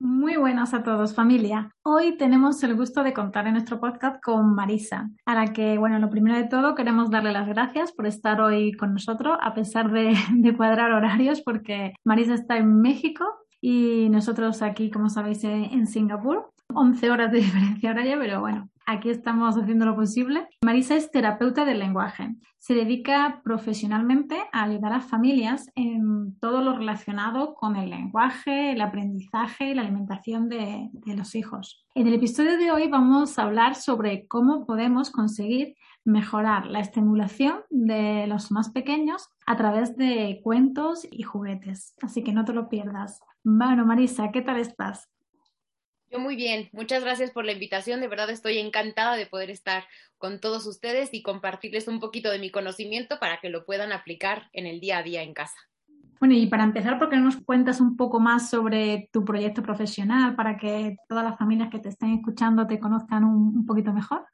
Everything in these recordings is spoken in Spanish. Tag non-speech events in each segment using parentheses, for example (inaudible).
Muy buenas a todos, familia. Hoy tenemos el gusto de contar en nuestro podcast con Marisa, a la que, bueno, lo primero de todo queremos darle las gracias por estar hoy con nosotros, a pesar de, (laughs) de cuadrar horarios, porque Marisa está en México y nosotros aquí, como sabéis, en Singapur. 11 horas de (laughs) diferencia horaria, pero bueno, aquí estamos haciendo lo posible. Marisa es terapeuta del lenguaje. Se dedica profesionalmente a ayudar a familias en todo lo relacionado con el lenguaje, el aprendizaje y la alimentación de, de los hijos. En el episodio de hoy vamos a hablar sobre cómo podemos conseguir mejorar la estimulación de los más pequeños a través de cuentos y juguetes. Así que no te lo pierdas. Bueno, Marisa, ¿qué tal estás? Muy bien, muchas gracias por la invitación. De verdad estoy encantada de poder estar con todos ustedes y compartirles un poquito de mi conocimiento para que lo puedan aplicar en el día a día en casa. Bueno, y para empezar, ¿por qué no nos cuentas un poco más sobre tu proyecto profesional para que todas las familias que te estén escuchando te conozcan un poquito mejor?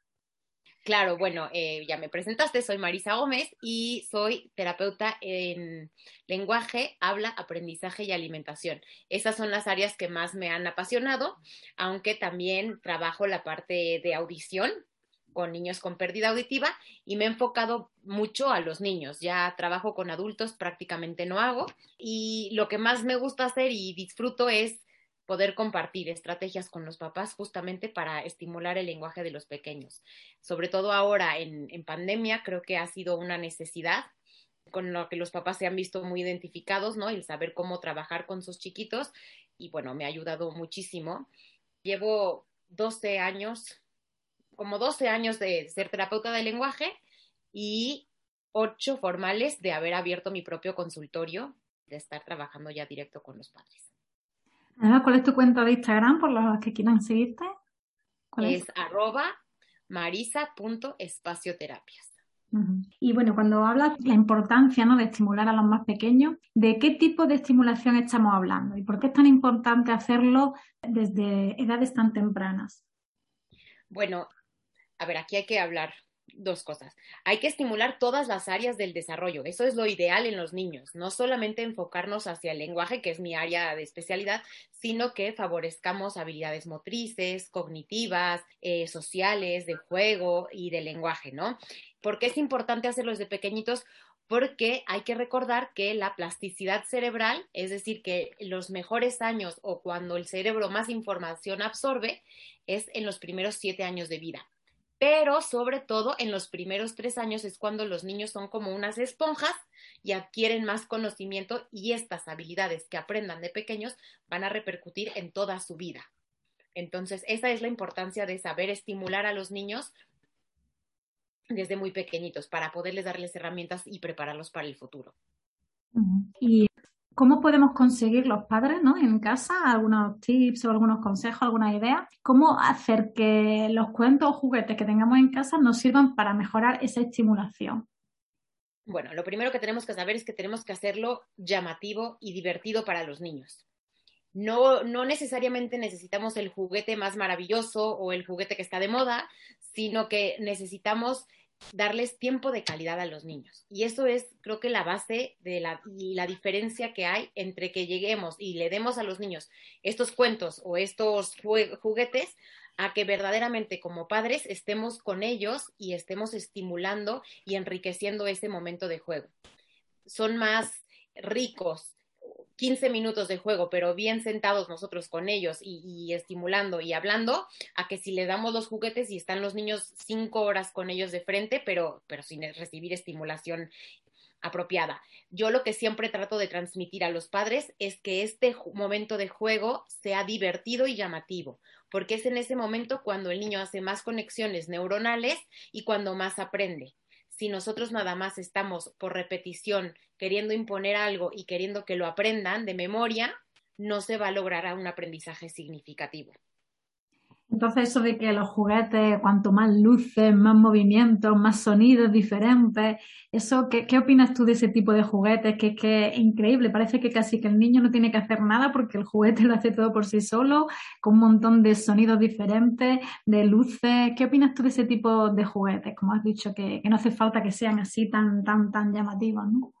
Claro, bueno, eh, ya me presentaste, soy Marisa Gómez y soy terapeuta en lenguaje, habla, aprendizaje y alimentación. Esas son las áreas que más me han apasionado, aunque también trabajo la parte de audición con niños con pérdida auditiva y me he enfocado mucho a los niños. Ya trabajo con adultos, prácticamente no hago. Y lo que más me gusta hacer y disfruto es poder compartir estrategias con los papás justamente para estimular el lenguaje de los pequeños. Sobre todo ahora en, pandemia, creo que ha sido una necesidad con lo que los papás se han visto muy identificados, ¿no? El saber cómo trabajar con sus chiquitos y bueno, me ha ayudado muchísimo. Llevo 12 años, como 12 años de ser terapeuta de lenguaje y 8 formales de haber abierto mi propio consultorio, de estar trabajando ya directo con los padres. ¿Cuál es tu cuenta de Instagram por los que quieran seguirte? es, arroba marisa.espacioterapias. Y bueno, cuando hablas de la importancia ¿no? de estimular a los más pequeños, ¿de qué tipo de estimulación estamos hablando? ¿Y por qué es tan importante hacerlo desde edades tan tempranas? Bueno, a ver, aquí hay que hablar dos cosas. Hay que estimular todas las áreas del desarrollo. Eso es lo ideal en los niños. No solamente enfocarnos hacia el lenguaje, que es mi área de especialidad, sino que favorezcamos habilidades motrices, cognitivas, eh, sociales, de juego y de lenguaje, ¿no? ¿Por qué es importante hacerlo desde pequeñitos? porque hay que recordar que la plasticidad cerebral, es decir, que los mejores años o cuando el cerebro más información absorbe, es en los primeros siete años de vida pero sobre todo en los primeros tres años es cuando los niños son como unas esponjas y adquieren más conocimiento y estas habilidades que aprendan de pequeños van a repercutir en toda su vida. Entonces, esa es la importancia de saber estimular a los niños desde muy pequeñitos para poderles darles herramientas y prepararlos para el futuro. ¿Cómo podemos conseguir los padres ¿no? en casa algunos tips o algunos consejos, alguna idea? ¿Cómo hacer que los cuentos o juguetes que tengamos en casa nos sirvan para mejorar esa estimulación? Bueno, lo primero que tenemos que saber es que tenemos que hacerlo llamativo y divertido para los niños. No, no necesariamente necesitamos el juguete más maravilloso o el juguete que está de moda, sino que necesitamos darles tiempo de calidad a los niños. Y eso es, creo que la base de la, y la diferencia que hay entre que lleguemos y le demos a los niños estos cuentos o estos juguetes a que verdaderamente como padres estemos con ellos y estemos estimulando y enriqueciendo ese momento de juego. Son más ricos 15 minutos de juego, pero bien sentados nosotros con ellos y, estimulando y hablando, a que si le damos los juguetes y están los niños cinco horas con ellos de frente, pero, pero sin recibir estimulación apropiada. Yo lo que siempre trato de transmitir a los padres es que este momento de juego sea divertido y llamativo, porque es en ese momento cuando el niño hace más conexiones neuronales y cuando más aprende si nosotros nada más estamos por repetición queriendo imponer algo y queriendo que lo aprendan de memoria, no se va a lograr un aprendizaje significativo. Entonces, eso de que los juguetes, cuanto más luces, más movimientos, más sonidos diferentes, eso, ¿qué, qué opinas tú de ese tipo de juguetes? Que que es increíble, parece que casi que el niño no tiene que hacer nada porque el juguete (laughs) lo hace todo por sí solo, con un montón de sonidos diferentes, de luces. ¿Qué opinas tú de ese tipo de juguetes? Como has dicho, que, que no hace falta que sean así tan, tan, tan llamativos, ¿no?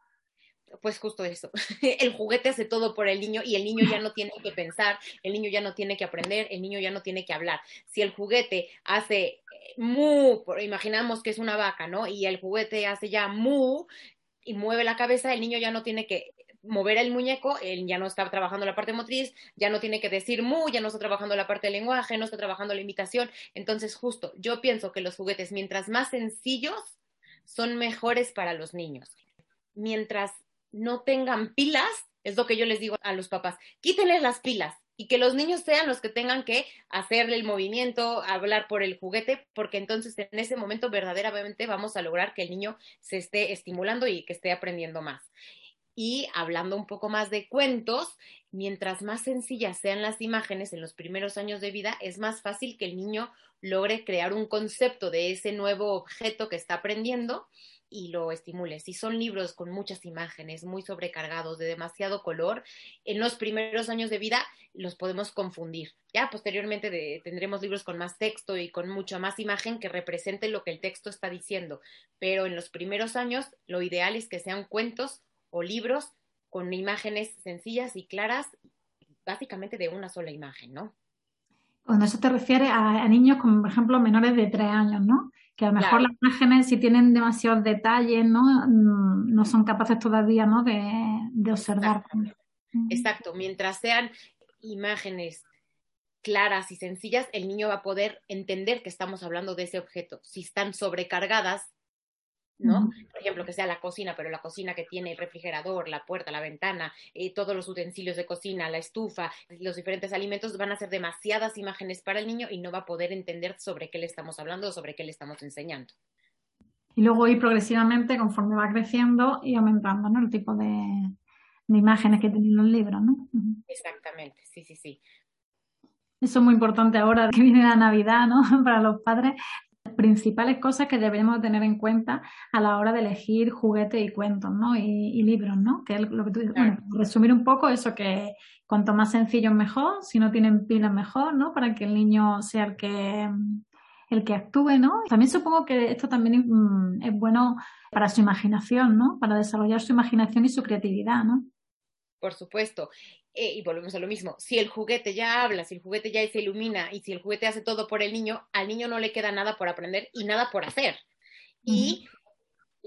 Pues justo eso. (laughs) El juguete hace todo por el niño y el niño ya no tiene que pensar, el niño ya no tiene que aprender, el niño ya no tiene que hablar. Si el juguete hace eh, mu, imaginamos que es una vaca, ¿no? Y el juguete hace ya mu y mueve la cabeza, el niño ya no tiene que mover el muñeco, él ya no está trabajando la parte motriz, ya no tiene que decir mu, ya no está trabajando la parte del lenguaje, no está trabajando la imitación. Entonces, justo, yo pienso que los juguetes, mientras más sencillos, son mejores para los niños. Mientras no tengan pilas, es lo que yo les digo a los papás, quítenles las pilas y que los niños sean los que tengan que hacerle el movimiento, hablar por el juguete, porque entonces en ese momento verdaderamente vamos a lograr que el niño se esté estimulando y que esté aprendiendo más. Y hablando un poco más de cuentos, mientras más sencillas sean las imágenes en los primeros años de vida, es más fácil que el niño logre crear un concepto de ese nuevo objeto que está aprendiendo y lo estimule. Si son libros con muchas imágenes, muy sobrecargados, de demasiado color, en los primeros años de vida los podemos confundir. Ya posteriormente tendremos libros con más texto y con mucha más imagen que represente lo que el texto está diciendo. Pero en los primeros años lo ideal es que sean cuentos o libros con imágenes sencillas y claras, básicamente de una sola imagen, ¿no? Cuando eso te refiere a, niños como, por ejemplo, menores de tres años, ¿no? Que a lo mejor las imágenes, si tienen demasiados detalles, ¿no? Mm, no son capaces todavía, ¿no? De, observar. Exacto. Mientras sean imágenes claras y sencillas, el niño va a poder entender que estamos hablando de ese objeto. Si están sobrecargadas, ¿no? Por ejemplo, que sea la cocina, pero la cocina que tiene el refrigerador, la puerta, la ventana, eh, todos los utensilios de cocina, la estufa, los diferentes alimentos, van a ser demasiadas imágenes para el niño y no va a poder entender sobre qué le estamos hablando o sobre qué le estamos enseñando. Y luego ir progresivamente, conforme va creciendo y aumentando, ¿no? El tipo de, imágenes que tienen los libros, ¿no? Exactamente, sí, sí, sí. Eso es muy importante ahora que viene la Navidad, ¿no? (laughs) Para los padres, principales cosas que debemos tener en cuenta a la hora de elegir juguetes y cuentos, ¿no? Y, libros, ¿no? Que es lo que tú dices. Bueno, resumir un poco eso que cuanto más sencillo mejor, si no tienen pilas mejor, ¿no? Para que el niño sea el que el que actúe, ¿no? También supongo que esto también mm, es bueno para su imaginación, ¿no? Para desarrollar su imaginación y su creatividad, ¿no? Por supuesto. Eh, y volvemos a lo mismo, si el juguete ya habla, si el juguete ya se ilumina y si el juguete hace todo por el niño, al niño no le queda nada por aprender y nada por hacer. Y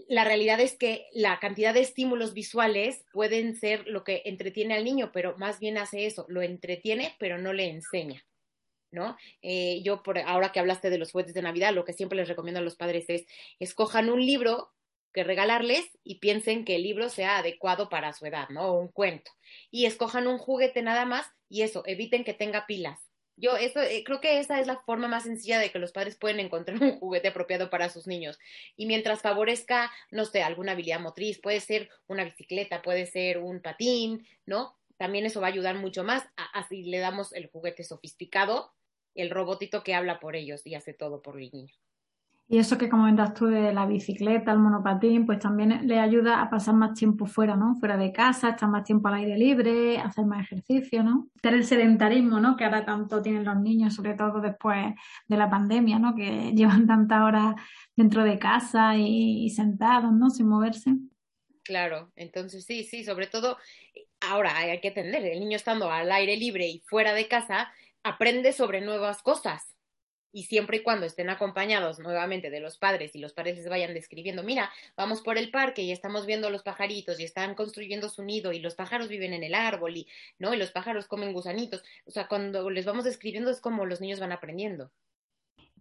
la realidad es que la cantidad de estímulos visuales pueden ser lo que entretiene al niño, pero más bien hace eso, lo entretiene, pero no le enseña. ¿No? Eh, yo, por, ahora que hablaste de los juguetes de Navidad, lo que siempre les recomiendo a los padres es escojan un libro que regalarles y piensen que el libro sea adecuado para su edad, ¿no? O un cuento. Y escojan un juguete nada más y eso, eviten que tenga pilas. Yo eso, eh, creo que esa es la forma más sencilla de que los padres pueden encontrar (laughs) un juguete apropiado para sus niños. Y mientras favorezca, no sé, alguna habilidad motriz, puede ser una bicicleta, puede ser un patín, ¿no? También eso va a ayudar mucho más. así le damos el juguete sofisticado, el robotito que habla por ellos y hace todo por el niño. Y eso que comentas tú de la bicicleta, el monopatín, pues también le ayuda a pasar más tiempo fuera, ¿no? Fuera de casa, estar más tiempo al aire libre, hacer más ejercicio, ¿no? Tener el sedentarismo, ¿no? Que ahora tanto tienen los niños, sobre todo después de la pandemia, ¿no? Que (laughs) llevan tantas horas dentro de casa y, y sentados, ¿no? Sin moverse. Claro, entonces sí, sí, sobre todo ahora hay que entender, el niño estando al aire libre y fuera de casa aprende sobre nuevas cosas y siempre y cuando estén acompañados nuevamente de los padres y los padres les vayan describiendo, mira, vamos por el parque y estamos viendo los pajaritos y están construyendo su nido y los pájaros viven en el árbol y, ¿no? Y los pájaros comen gusanitos. O sea, cuando les vamos describiendo es como los niños van aprendiendo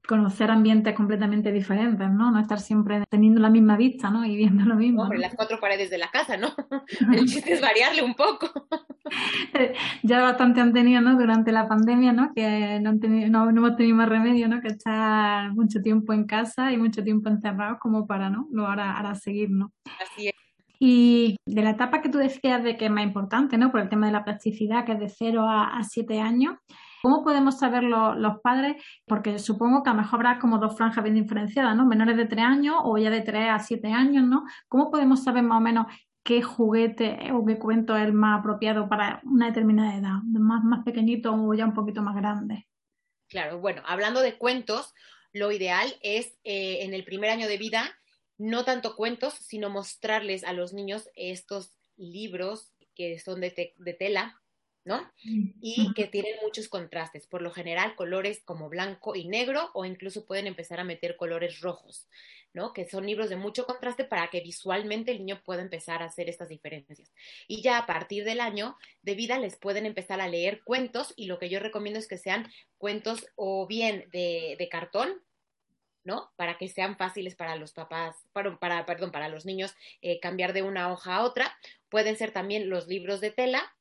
conocer ambientes completamente diferentes, ¿no? No estar siempre teniendo la misma vista, ¿no? Y viendo lo mismo. Hombre, las cuatro paredes de la casa, ¿no? (laughs) El chiste es variarle un poco. Ya bastante han tenido, ¿no? Durante la pandemia, ¿no? Que no, no, hemos tenido más remedio, ¿no? Que estar mucho tiempo en casa y mucho tiempo encerrados como para, ¿no? Lo ahora, ahora seguir, ¿no? Así es. Y de la etapa que tú decías de que es más importante, ¿no? Por el tema de la plasticidad, que es de 0 a, a 7 años, ¿Cómo podemos saber los padres? Porque supongo que a lo mejor habrá como dos franjas bien diferenciadas, ¿no? Menores de tres años o ya de tres a siete años, ¿no? ¿Cómo podemos saber más o menos qué juguete o qué cuento es más apropiado para una determinada edad? ¿Más, más pequeñito o ya un poquito más grande? Claro, bueno, hablando de cuentos, lo ideal es eh, en el primer año de vida, no tanto cuentos, sino mostrarles a los niños estos libros que son de, de tela, ¿no? Y que tienen muchos contrastes, por lo general colores como blanco y negro o incluso pueden empezar a meter colores rojos, ¿no? Que son libros de mucho contraste para que visualmente el niño pueda empezar a hacer estas diferencias. Y ya a partir del año de vida les pueden empezar a leer cuentos y lo que yo recomiendo es que sean cuentos o bien de, de cartón, ¿no? Para que sean fáciles para los papás, para, para perdón, para los niños eh, cambiar de una hoja a otra. Pueden ser también los libros de tela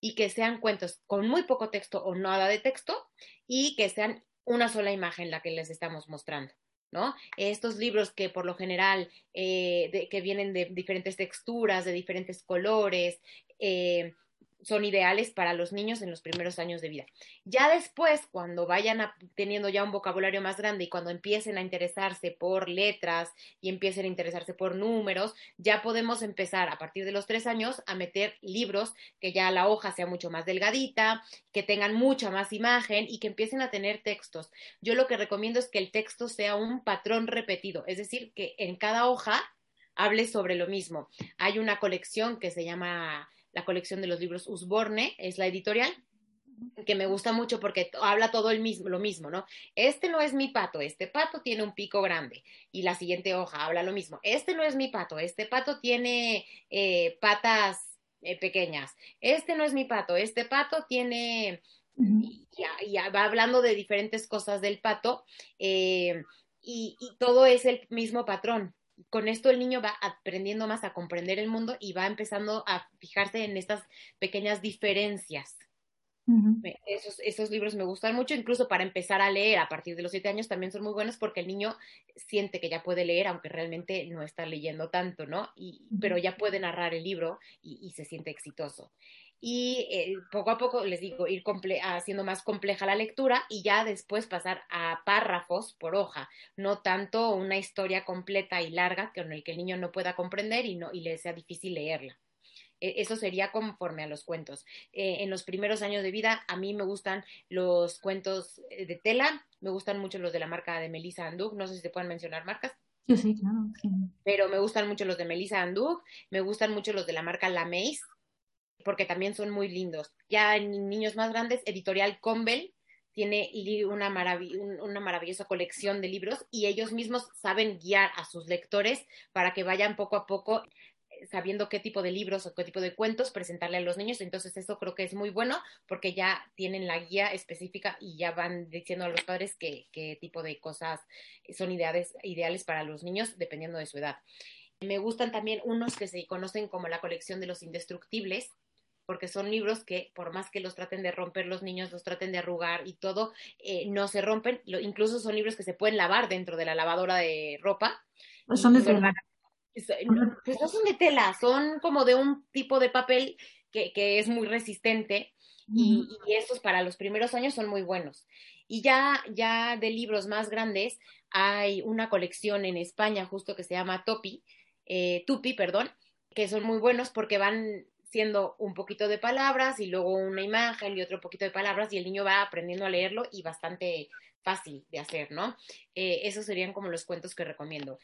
y que sean cuentos con muy poco texto o nada de texto y que sean una sola imagen la que les estamos mostrando. ¿no? Estos libros que por lo general eh, que vienen de diferentes texturas, de diferentes colores, eh, son ideales para los niños en los primeros años de vida. Ya después, cuando vayan teniendo ya un vocabulario más grande y cuando empiecen a interesarse por letras y empiecen a interesarse por números, ya podemos empezar a partir de los tres años a meter libros que ya la hoja sea mucho más delgadita, que tengan mucha más imagen y que empiecen a tener textos. Yo lo que recomiendo es que el texto sea un patrón repetido, es decir, que en cada hoja hable sobre lo mismo. Hay una colección que se llama la colección de los libros Usborne, es la editorial, que me gusta mucho porque habla todo el mismo, lo mismo, ¿no? Este no es mi pato, este pato tiene un pico grande. Y la siguiente hoja habla lo mismo. Este no es mi pato, este pato tiene eh, patas eh, pequeñas. Este no es mi pato, este pato tiene... Y, va hablando de diferentes cosas del pato eh, y todo es el mismo patrón con esto el niño va aprendiendo más a comprender el mundo y va empezando a fijarse en estas pequeñas diferencias. esos, esos, libros me gustan mucho, incluso para empezar a leer a partir de los siete años también son muy buenos porque el niño siente que ya puede leer, aunque realmente no está leyendo tanto, ¿no? Y, pero ya puede narrar el libro y, y se siente exitoso y eh, poco a poco, les digo, ir haciendo más compleja la lectura y ya después pasar a párrafos por hoja, no tanto una historia completa y larga con el que el niño no pueda comprender y, no, y le sea difícil leerla. E, eso sería conforme a los cuentos. Eh, en los primeros años de vida, a mí me gustan los cuentos eh, de tela, me gustan mucho los de la marca de Melissa Anduk, no sé si se pueden mencionar marcas. Sí, sí, claro. Pero me gustan mucho los de Melissa Anduk, me gustan mucho los de la marca La Maze, porque también son muy lindos. Ya en niños más grandes, Editorial Convel tiene una, una maravillosa colección de libros y ellos mismos saben guiar a sus lectores para que vayan poco a poco eh, sabiendo qué tipo de libros o qué tipo de cuentos presentarle a los niños. Entonces eso creo que es muy bueno porque ya tienen la guía específica y ya van diciendo a los padres qué, qué tipo de cosas son ideales, ideales para los niños dependiendo de su edad. Me gustan también unos que se conocen como la colección de los indestructibles, porque son libros que por más que los traten de romper los niños, los traten de arrugar y todo, eh, no se rompen. incluso son libros que se pueden lavar dentro de la lavadora de ropa. Pues son de tela. Pues no son de tela, son como de un tipo de papel que, que es muy resistente y, y, estos para los primeros años son muy buenos. Y ya, ya de libros más grandes hay una colección en España justo que se llama Topi, eh, Tupi, perdón, que son muy buenos porque van siendo un poquito de palabras y luego una imagen y otro poquito de palabras y el niño va aprendiendo a leerlo y bastante fácil de hacer, ¿no? Eh, esos serían como los cuentos que recomiendo.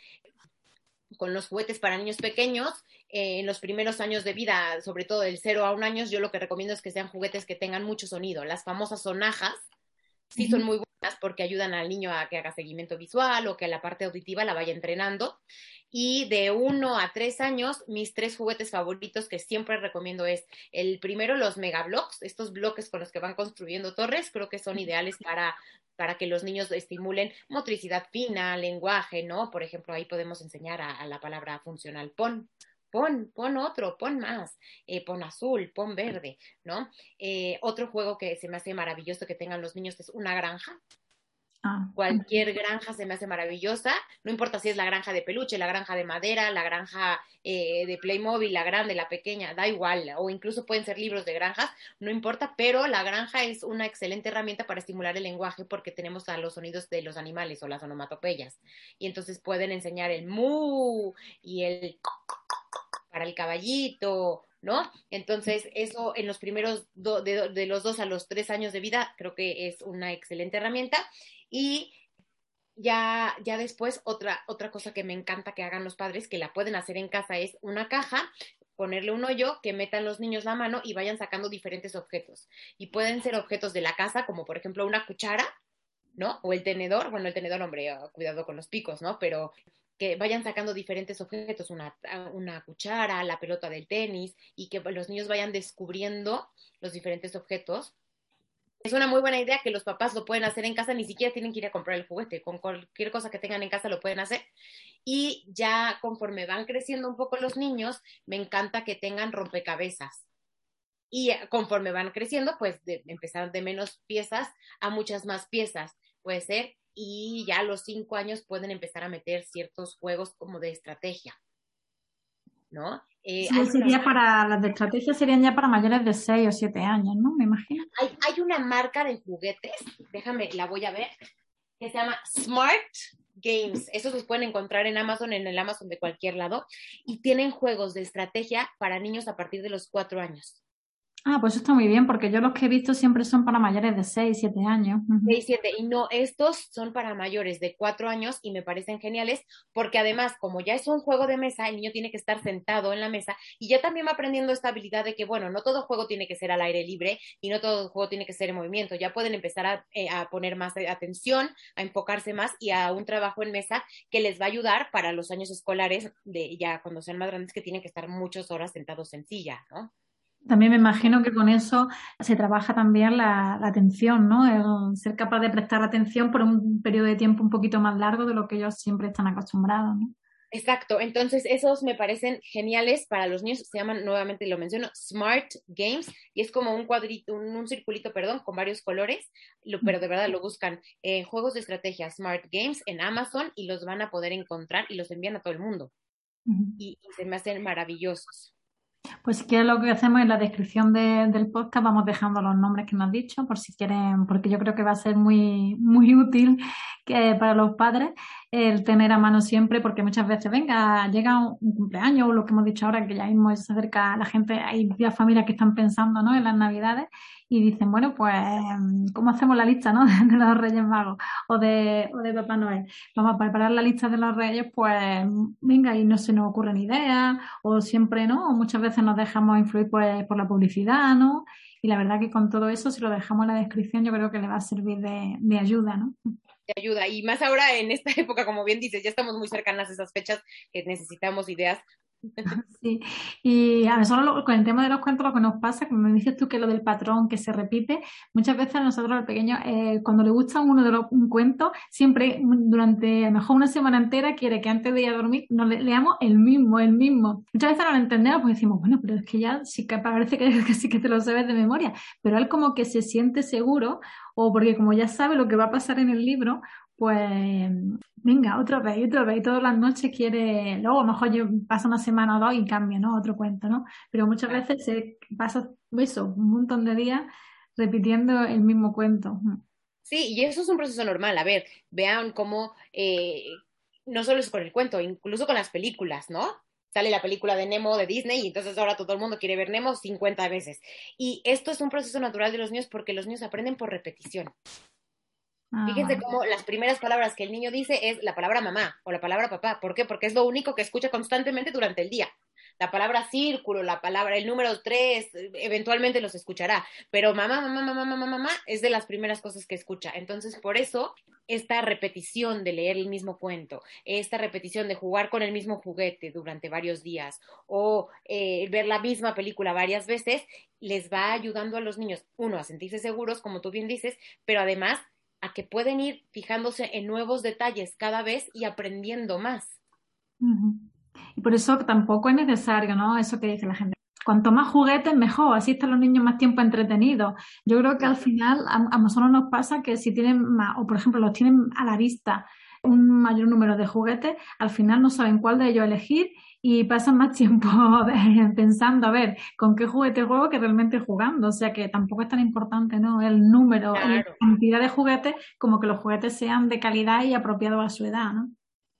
Con los juguetes para niños pequeños, eh, en los primeros años de vida, sobre todo del 0 a 1 años, yo lo que recomiendo es que sean juguetes que tengan mucho sonido. Las famosas sonajas sí son muy buenas porque ayudan al niño a que haga seguimiento visual o que la parte auditiva la vaya entrenando. Y de uno a tres años, mis tres juguetes favoritos que siempre recomiendo es el primero, los megablocks, estos bloques con los que van construyendo torres, creo que son ideales para, para que los niños estimulen motricidad fina, lenguaje, ¿no? Por ejemplo, ahí podemos enseñar a, la palabra funcional pon, pon, pon otro, pon más, eh, pon azul, pon verde, ¿no? Eh, otro juego que se me hace maravilloso que tengan los niños es una granja. Ah. Cualquier granja se me hace maravillosa, no importa si es la granja de peluche, la granja de madera, la granja eh, de Playmobil, la grande, la pequeña, da igual, o incluso pueden ser libros de granjas, no importa, pero la granja es una excelente herramienta para estimular el lenguaje porque tenemos a los sonidos de los animales o las onomatopeyas. Y entonces pueden enseñar el mu y el para el caballito, ¿no? Entonces, eso en los primeros de, de, los dos a los tres años de vida creo que es una excelente herramienta. Y ya, ya después, otra, otra cosa que me encanta que hagan los padres, que la pueden hacer en casa, es una caja, ponerle un hoyo, que metan los niños la mano y vayan sacando diferentes objetos. Y pueden ser objetos de la casa, como por ejemplo una cuchara, ¿no? O el tenedor, bueno, el tenedor, hombre, ah, cuidado con los picos, ¿no? Pero que vayan sacando diferentes objetos, una, una, cuchara, la pelota del tenis, y que los niños vayan descubriendo los diferentes objetos es una muy buena idea que los papás lo pueden hacer en casa, ni siquiera tienen que ir a comprar el juguete, con cualquier cosa que tengan en casa lo pueden hacer. Y ya conforme van creciendo un poco los niños, me encanta que tengan rompecabezas. Y conforme van creciendo, pues de de menos piezas a muchas más piezas, puede ser. Y ya a los cinco años pueden empezar a meter ciertos juegos como de estrategia. ¿No? Eh, sí, sería para, las de estrategia serían ya para mayores de 6 o 7 años, ¿no? Me imagino. Hay, hay una marca de juguetes, déjame, la voy a ver, que se llama Smart Games. Esos los pueden encontrar en Amazon, en el Amazon de cualquier lado, y tienen juegos de estrategia para niños a partir de los 4 años. Ah, pues está muy bien, porque yo los que he visto siempre son para mayores de 6, 7 años. 6, 7, y no, estos son para mayores de 4 años y me parecen geniales, porque además, como ya es un juego de mesa, el niño tiene que estar sentado en la mesa y ya también va aprendiendo esta habilidad de que, bueno, no todo juego tiene que ser al aire libre y no todo juego tiene que ser en movimiento, ya pueden empezar a, eh, a poner más atención, a enfocarse más y a un trabajo en mesa que les va a ayudar para los años escolares, de ya cuando sean más grandes, que tienen que estar muchas horas sentados en silla, ¿no? También me imagino que con eso se trabaja también la, atención, ¿no? ser capaz de prestar atención por un periodo de tiempo un poquito más largo de lo que ellos siempre están acostumbrados, ¿no? Exacto, entonces esos me parecen geniales para los niños, se llaman, nuevamente lo menciono, Smart Games, y es como un cuadrito, un, circulito, perdón, con varios colores, pero de verdad lo buscan en juegos de estrategia Smart Games en Amazon y los van a poder encontrar y los envían a todo el mundo. y se me hacen maravillosos. Pues si quieres lo que hacemos en la descripción del podcast vamos dejando los nombres que me has dicho por si quieren, porque yo creo que va a ser muy, muy (laughs) útil que para los padres el tener a mano siempre, porque muchas veces, venga, llega un cumpleaños o lo que hemos dicho ahora, que ya mismo se acerca la gente, hay familias que están pensando ¿no? en las navidades y dicen, bueno, pues, ¿cómo hacemos la lista ¿no? (laughs) de los Reyes Magos o de, o de Papá Noel? Vamos a preparar la lista de los Reyes, pues, venga, y no se nos ocurren ideas, o siempre, ¿no? O muchas veces nos dejamos influir pues, por la publicidad, ¿no? Y la verdad que con todo eso, si lo dejamos en la descripción, yo creo que le va a servir de, de ayuda, ¿no? De ayuda. Y más ahora en esta (laughs) época, como bien dices, ya estamos muy cercanas a esas fechas que necesitamos ideas (laughs) Sí, y a nosotros con el tema de los cuentos lo que nos pasa, como dices tú que lo del patrón que se repite, muchas veces a nosotros los pequeños, eh, cuando le gusta uno de los un cuento, siempre durante a lo mejor una semana entera quiere que antes de ir a dormir nos leamos el mismo, el mismo. Muchas veces no lo entendemos porque decimos, bueno, pero es que ya sí que parece que, (laughs) que sí que te lo sabes de memoria, pero él como que se siente seguro o porque como ya sabe lo que va a pasar en el libro, pues venga, otra vez, otra vez, y todas las noches quiere, luego a lo mejor yo paso una semana o dos y cambio, ¿no? Otro cuento, ¿no? Pero muchas veces se pasa eso, un montón de días repitiendo el mismo cuento. Sí, y eso es un proceso normal. A ver, vean cómo eh, no solo es con el cuento, incluso con las películas, ¿no? Sale la película de Nemo de Disney y entonces ahora todo el mundo quiere ver Nemo 50 veces. Y esto es un proceso natural de los niños porque los niños aprenden por repetición. Ah, Fíjense cómo las primeras palabras que el niño dice es la palabra mamá o la palabra papá. ¿Por qué? Porque es lo único que escucha constantemente durante el día. La palabra círculo, la palabra, el número tres, eventualmente los escuchará. Pero mamá, mamá, mamá, mamá, mamá es de las primeras cosas que escucha. Entonces, por eso, esta repetición de leer el mismo cuento, esta repetición de jugar con el mismo juguete durante varios días o eh, ver la misma película varias veces, les va ayudando a los niños, uno, a sentirse seguros, como tú bien dices, pero además a que pueden ir fijándose en nuevos detalles cada vez y aprendiendo más. Y por eso tampoco es necesario, ¿no? Eso que dice la gente. cuanto más juguetes, mejor, así están los niños más tiempo entretenidos. Yo creo que al final a, nosotros nos pasa que si tienen más, o por ejemplo los tienen a la vista un mayor número de juguetes, al final no saben cuál de ellos elegir y pasan más tiempo (laughs) pensando a ver con qué juguete juego que realmente jugando. O sea que tampoco es tan importante ¿no? el número, la cantidad de juguetes, como que los juguetes sean de calidad y apropiados a su edad. ¿no?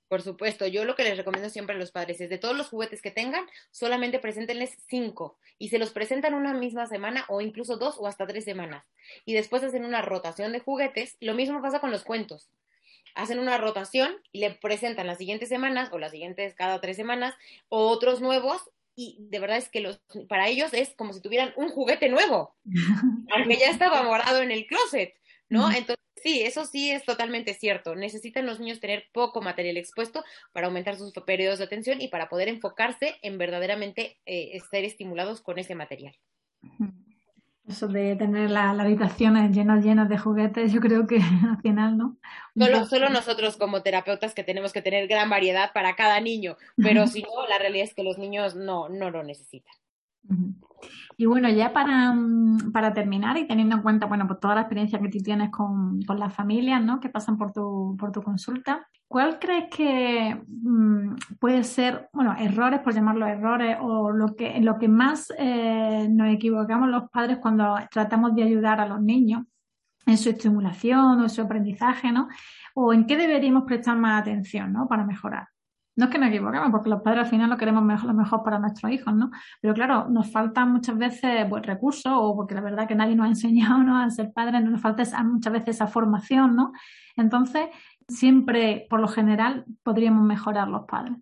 Por supuesto, yo lo que les recomiendo siempre a los padres es de todos los juguetes que tengan, solamente preséntenles cinco y se los presentan una misma semana o incluso dos o hasta tres semanas. Y después hacen una rotación de juguetes. Lo mismo pasa con los cuentos hacen una rotación y le presentan las siguientes semanas o las siguientes cada tres semanas o otros nuevos y de verdad es que los, para ellos es como si tuvieran un juguete nuevo, (laughs) aunque ya estaba morado en el closet, ¿no? Entonces, sí, eso sí es totalmente cierto. Necesitan los niños tener poco material expuesto para aumentar sus periodos de atención y para poder enfocarse en verdaderamente eh, ser estimulados con ese material. Eso de tener las habitaciones llenas, llenas de juguetes, yo creo que (laughs) al final, ¿no? Solo, solo nosotros como terapeutas que tenemos que tener gran variedad para cada niño, pero (laughs) si no, la realidad es que los niños no, no lo necesitan. Y bueno, ya para, mm, para, terminar y teniendo en cuenta, bueno, pues toda la experiencia que tú tienes con, con las familias, ¿no? Que pasan por tu, por tu consulta, ¿cuál crees que mm, puede ser, bueno, errores, por llamarlo errores, o lo que, lo que más eh, nos equivocamos los padres cuando tratamos de ayudar a los niños en su estimulación o en su aprendizaje, ¿no? O en qué deberíamos prestar más atención, ¿no? Para mejorar. No es que nos equivoquemos, porque los padres al final lo queremos mejor, lo mejor para nuestros hijos, ¿no? Pero claro, nos faltan muchas veces pues, recursos, o porque la verdad que nadie nos ha (laughs) enseñado a ser padres, nos falta muchas veces esa formación, ¿no? Entonces, siempre, por lo general, podríamos mejorar los padres.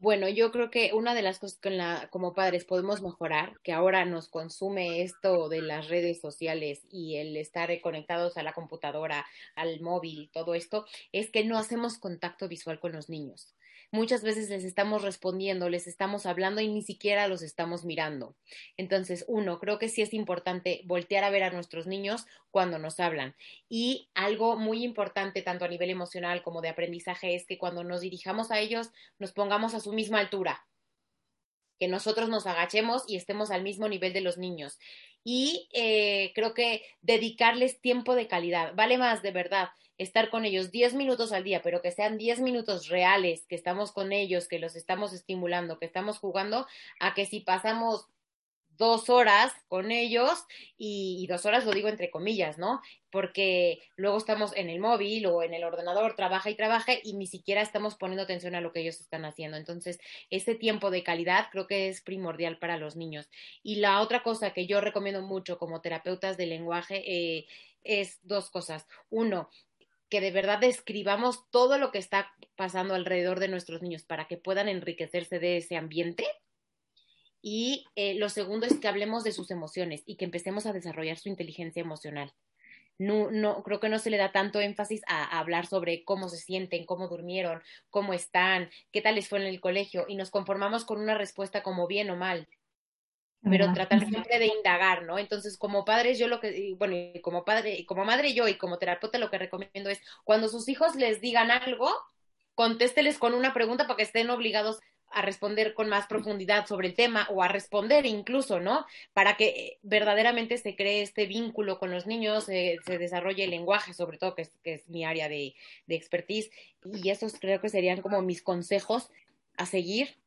Bueno, yo creo que una de las cosas que la, como padres podemos mejorar, que ahora nos consume esto de las redes sociales y el estar conectados a la computadora, al móvil, todo esto, es que no hacemos contacto visual con los niños muchas veces les estamos respondiendo, les estamos hablando y ni siquiera los estamos mirando. Entonces, uno, creo que sí es importante voltear a ver a nuestros niños cuando nos hablan. Y algo muy importante, tanto a nivel emocional como de aprendizaje, es que cuando nos dirijamos a ellos, nos pongamos a su misma altura que nosotros nos agachemos y estemos al mismo nivel de los niños. Y eh, creo que dedicarles tiempo de calidad, vale más de verdad estar con ellos 10 minutos al día, pero que sean 10 minutos reales, que estamos con ellos, que los estamos estimulando, que estamos jugando, a que si pasamos dos horas con ellos y, dos horas lo digo entre comillas, ¿no? Porque luego estamos en el móvil o en el ordenador, trabaja y trabaja y ni siquiera estamos poniendo atención a lo que ellos están haciendo. Entonces, ese tiempo de calidad creo que es primordial para los niños. Y la otra cosa que yo recomiendo mucho como terapeutas de lenguaje eh, es dos cosas. Uno, que de verdad describamos todo lo que está pasando alrededor de nuestros niños para que puedan enriquecerse de ese ambiente. Y eh, lo segundo es que hablemos de sus emociones y que empecemos a desarrollar su inteligencia emocional. No, no, creo que no se le da tanto énfasis a, hablar sobre cómo se sienten, cómo durmieron, cómo están, qué tal les fue en el colegio y nos conformamos con una respuesta como bien o mal pero tratar siempre de indagar, ¿no? Entonces, como padres, yo lo que, bueno, y como padre, como madre yo y como terapeuta lo que recomiendo es, cuando sus hijos les digan algo, contésteles con una pregunta para que estén obligados a responder con más profundidad sobre el tema o a responder incluso, ¿no? Para que eh, verdaderamente se cree este vínculo con los niños, eh, se desarrolle el lenguaje, sobre todo, que es, que es mi área de, de expertise. Y esos creo que serían como mis consejos a seguir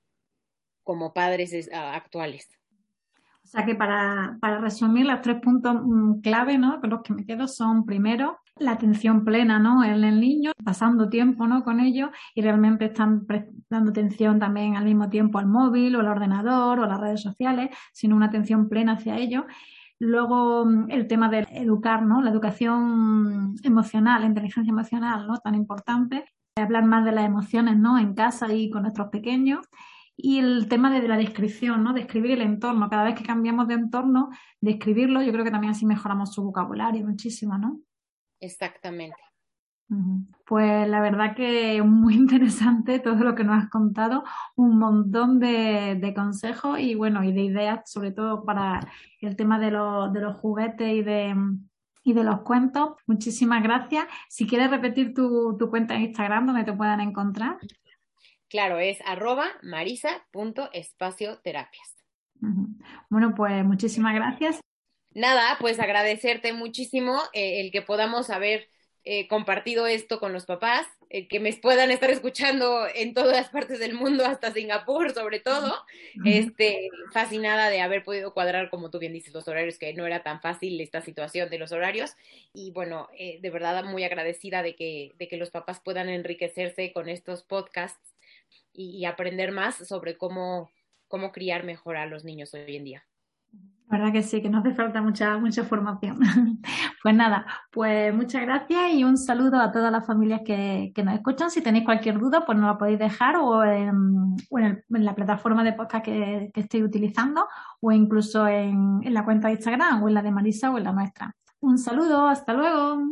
como padres actuales. O sea que para, para resumir, los tres puntos mm, clave ¿no? con los que me quedo son, primero, la atención plena ¿no? en el niño, pasando tiempo ¿no? con ellos y realmente están prestando atención también al mismo tiempo al móvil o al ordenador o a las redes sociales, sino una atención plena hacia ellos. Luego mm, el tema de educar, ¿no? La educación emocional, la inteligencia emocional, ¿no? Tan importante. Hablar más de las emociones, ¿no? En casa y con nuestros pequeños. Y el tema de la descripción, ¿no? Describir el entorno. Cada vez que cambiamos de entorno, describirlo, yo creo que también así mejoramos su vocabulario muchísimo, ¿no? Exactamente. Pues la verdad que muy (laughs) interesante todo lo que nos has contado, un montón de, consejos y bueno, y de ideas, sobre todo para el tema de, los, de los juguetes y de, y de los cuentos. Muchísimas gracias. Si quieres repetir tu, tu cuenta en Instagram donde te puedan encontrar. Claro, es arroba marisa.espacioterapias. Bueno, pues muchísimas gracias. Nada, pues agradecerte muchísimo eh, el que podamos haber eh, compartido esto con los papás, eh, que me puedan estar escuchando en todas las partes del mundo, hasta Singapur sobre todo. Este, fascinada de haber podido cuadrar, como tú bien dices, los horarios, que no era tan fácil esta situación de los horarios. Y bueno, eh, de verdad muy agradecida de que, de que los papás puedan enriquecerse con estos podcasts y, aprender más sobre cómo, cómo criar mejor a los niños hoy en día. La verdad que sí, que nos hace falta mucha, mucha formación. (laughs) pues nada, pues muchas gracias y un saludo a todas las familias que, nos escuchan. Si tenéis cualquier duda, pues nos la podéis dejar o en, la plataforma de podcast que, que estoy utilizando o incluso en, en la cuenta de Instagram o en la de Marisa o en la nuestra. Un saludo, hasta luego.